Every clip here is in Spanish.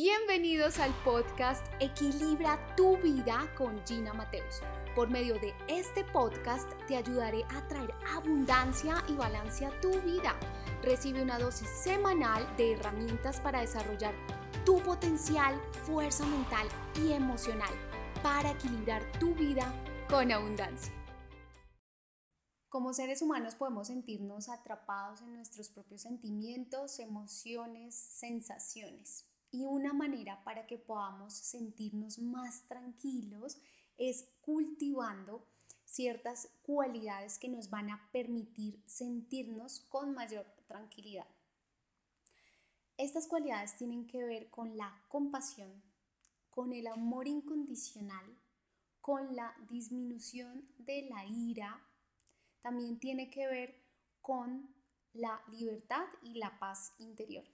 Bienvenidos al podcast Equilibra tu vida con Gina Mateus. Por medio de este podcast te ayudaré a traer abundancia y balance a tu vida. Recibe una dosis semanal de herramientas para desarrollar tu potencial, fuerza mental y emocional para equilibrar tu vida con abundancia. Como seres humanos podemos sentirnos atrapados en nuestros propios sentimientos, emociones, sensaciones. Y una manera para que podamos sentirnos más tranquilos es cultivando ciertas cualidades que nos van a permitir sentirnos con mayor tranquilidad. Estas cualidades tienen que ver con la compasión, con el amor incondicional, con la disminución de la ira, también tiene que ver con la libertad y la paz interior.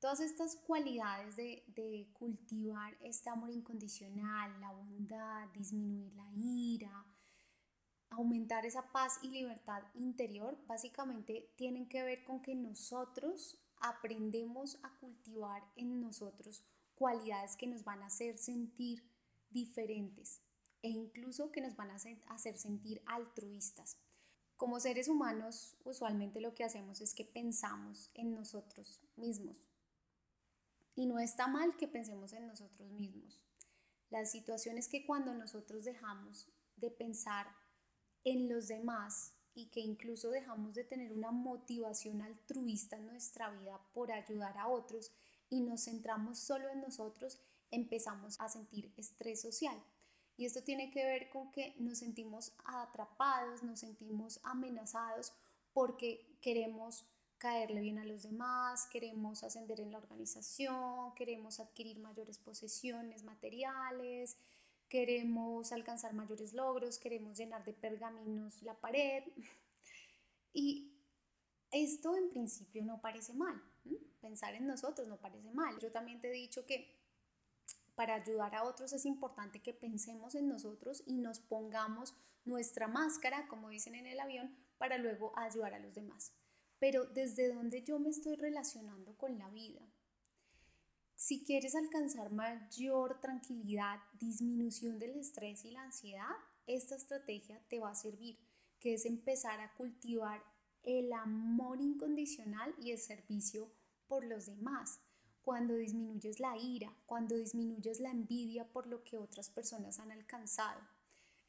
Todas estas cualidades de, cultivar este amor incondicional, la bondad, disminuir la ira, aumentar esa paz y libertad interior, básicamente tienen que ver con que nosotros aprendemos a cultivar en nosotros cualidades que nos van a hacer sentir diferentes e incluso que nos van a hacer sentir altruistas. Como seres humanos, usualmente lo que hacemos es que pensamos en nosotros mismos. Y no está mal que pensemos en nosotros mismos. La situación es que cuando nosotros dejamos de pensar en los demás y que incluso dejamos de tener una motivación altruista en nuestra vida por ayudar a otros y nos centramos solo en nosotros, empezamos a sentir estrés social. Y esto tiene que ver con que nos sentimos atrapados, nos sentimos amenazados porque queremos caerle bien a los demás, queremos ascender en la organización, queremos adquirir mayores posesiones materiales, queremos alcanzar mayores logros, queremos llenar de pergaminos la pared. Y esto en principio no parece mal, pensar en nosotros no parece mal. Yo también te he dicho que para ayudar a otros es importante que pensemos en nosotros y nos pongamos nuestra máscara, como dicen en el avión, para luego ayudar a los demás pero desde donde yo me estoy relacionando con la vida. Si quieres alcanzar mayor tranquilidad, disminución del estrés y la ansiedad, esta estrategia te va a servir, que es empezar a cultivar el amor incondicional y el servicio por los demás. Cuando disminuyes la ira, cuando disminuyes la envidia por lo que otras personas han alcanzado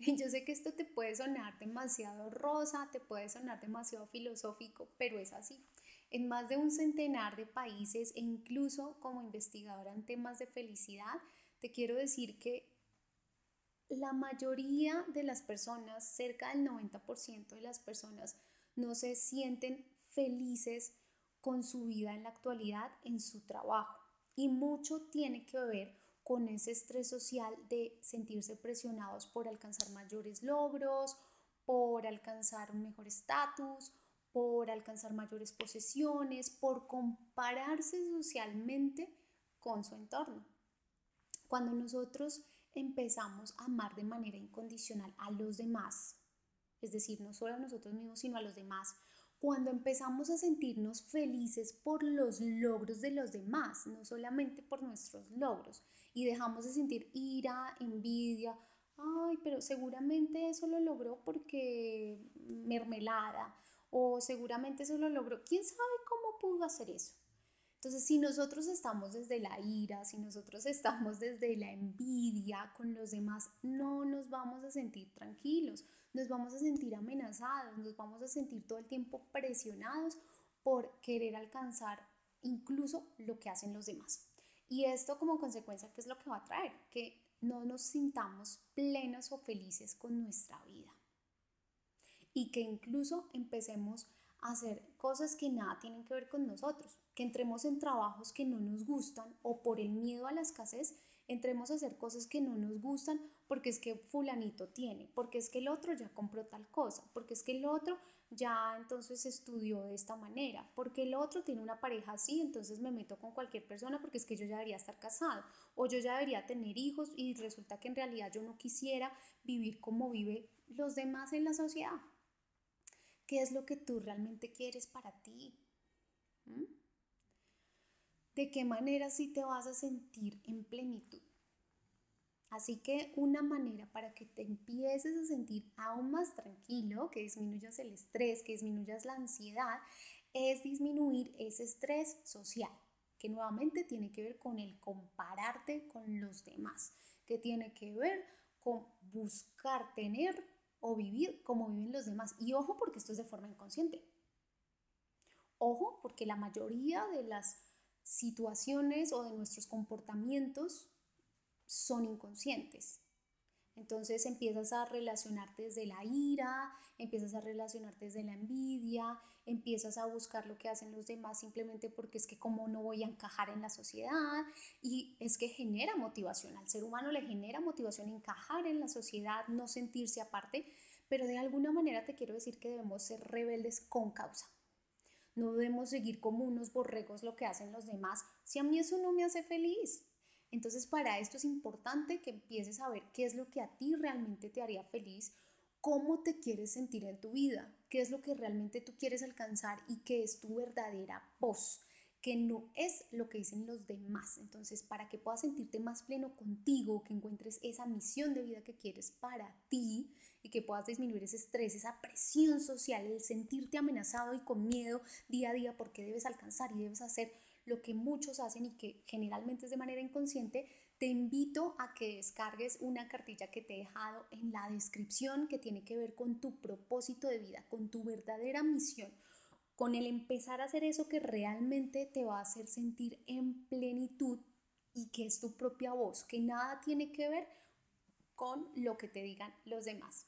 yo sé que esto te puede sonar demasiado rosa, te puede sonar demasiado filosófico, pero es así. En más de un centenar de países e incluso como investigadora en temas de felicidad, te quiero decir que la mayoría de las personas, cerca del 90% de las personas, no se sienten felices con su vida en la actualidad, en su trabajo. Y mucho tiene que ver con ese estrés social de sentirse presionados por alcanzar mayores logros, por alcanzar un mejor estatus, por alcanzar mayores posesiones, por compararse socialmente con su entorno. Cuando nosotros empezamos a amar de manera incondicional a los demás, es decir, no solo a nosotros mismos, sino a los demás, cuando empezamos a sentirnos felices por los logros de los demás, no solamente por nuestros logros, y dejamos de sentir ira, envidia, ay, pero seguramente eso lo logró porque mermelada, o seguramente eso lo logró, ¿quién sabe cómo pudo hacer eso? Entonces, si nosotros estamos desde la ira, si nosotros estamos desde la envidia con los demás, no nos vamos a sentir tranquilos, nos vamos a sentir amenazados, nos vamos a sentir todo el tiempo presionados por querer alcanzar incluso lo que hacen los demás. Y esto como consecuencia, ¿qué es lo que va a traer? Que no nos sintamos plenos o felices con nuestra vida. Y que incluso empecemos a hacer cosas que nada tienen que ver con nosotros, que entremos en trabajos que no nos gustan o por el miedo a la escasez entremos a hacer cosas que no nos gustan porque es que fulanito tiene, porque es que el otro ya compró tal cosa, porque es que el otro ya entonces estudió de esta manera, porque el otro tiene una pareja así, entonces me meto con cualquier persona porque es que yo ya debería estar casado o yo ya debería tener hijos y resulta que en realidad yo no quisiera vivir como vive los demás en la sociedad. ¿Qué es lo que tú realmente quieres para ti? ¿Mm? De qué manera sí te vas a sentir en plenitud. Así que una manera para que te empieces a sentir aún más tranquilo, que disminuyas el estrés, que disminuyas la ansiedad, es disminuir ese estrés social, que nuevamente tiene que ver con el compararte con los demás, que tiene que ver con buscar tener o vivir como viven los demás. Y ojo porque esto es de forma inconsciente. Ojo porque la mayoría de las situaciones o de nuestros comportamientos son inconscientes. Entonces empiezas a relacionarte desde la ira, empiezas a relacionarte desde la envidia, empiezas a buscar lo que hacen los demás simplemente porque es que como no voy a encajar en la sociedad y es que genera motivación, al ser humano le genera motivación encajar en la sociedad, no sentirse aparte, pero de alguna manera te quiero decir que debemos ser rebeldes con causa. No debemos seguir como unos borregos lo que hacen los demás si a mí eso no me hace feliz. Entonces para esto es importante que empieces a ver qué es lo que a ti realmente te haría feliz, cómo te quieres sentir en tu vida, qué es lo que realmente tú quieres alcanzar y qué es tu verdadera voz que no es lo que dicen los demás. Entonces, para que puedas sentirte más pleno contigo, que encuentres esa misión de vida que quieres para ti y que puedas disminuir ese estrés, esa presión social, el sentirte amenazado y con miedo día a día porque debes alcanzar y debes hacer lo que muchos hacen y que generalmente es de manera inconsciente, te invito a que descargues una cartilla que te he dejado en la descripción que tiene que ver con tu propósito de vida, con tu verdadera misión, con el empezar a hacer eso que realmente te va a hacer sentir en plenitud y que es tu propia voz, que nada tiene que ver con lo que te digan los demás.